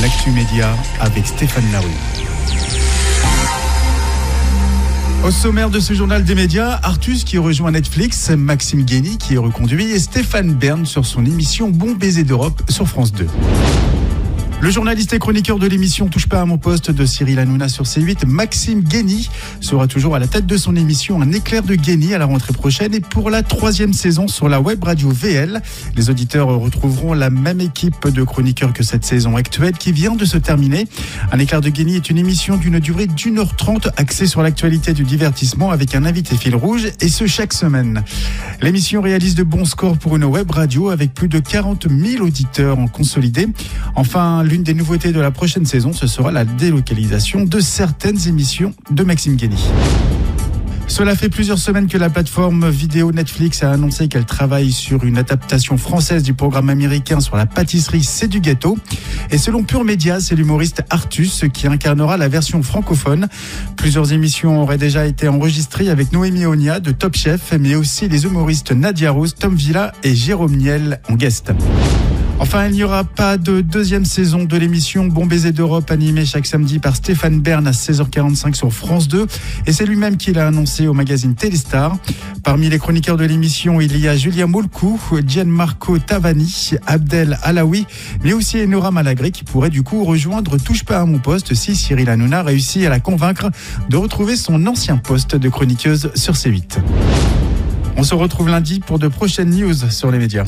l'actu média avec Stéphane Larue. Au sommaire de ce journal des médias, Artus qui rejoint Netflix, Maxime Guény qui est reconduit et Stéphane Bern sur son émission Bon baiser d'Europe sur France 2. Le journaliste et chroniqueur de l'émission Touche pas à mon poste de Cyril Hanouna sur C8, Maxime Guény, sera toujours à la tête de son émission Un éclair de Guény à la rentrée prochaine et pour la troisième saison sur la web radio VL. Les auditeurs retrouveront la même équipe de chroniqueurs que cette saison actuelle qui vient de se terminer. Un éclair de Guény est une émission d'une durée d'une heure trente axée sur l'actualité du divertissement avec un invité fil rouge et ce chaque semaine. L'émission réalise de bons scores pour une web radio avec plus de 40 000 auditeurs en consolidé. Enfin, l'une des nouveautés de la prochaine saison, ce sera la délocalisation de certaines émissions de Maxime Guény. Cela fait plusieurs semaines que la plateforme vidéo Netflix a annoncé qu'elle travaille sur une adaptation française du programme américain sur la pâtisserie C'est du gâteau. Et selon Pure Média, c'est l'humoriste Artus qui incarnera la version francophone. Plusieurs émissions auraient déjà été enregistrées avec Noémie Onia de Top Chef, mais aussi les humoristes Nadia Rose, Tom Villa et Jérôme Niel en guest. Enfin, il n'y aura pas de deuxième saison de l'émission Bon baiser d'Europe animée chaque samedi par Stéphane Bern à 16h45 sur France 2. Et c'est lui-même qui l'a annoncé au magazine Téléstar. Parmi les chroniqueurs de l'émission, il y a Julien Moulcou, Gianmarco Tavani, Abdel Alaoui, mais aussi Enora Malagré qui pourrait du coup rejoindre Touche pas à mon poste si Cyril Hanouna réussit à la convaincre de retrouver son ancien poste de chroniqueuse sur C8. On se retrouve lundi pour de prochaines news sur les médias.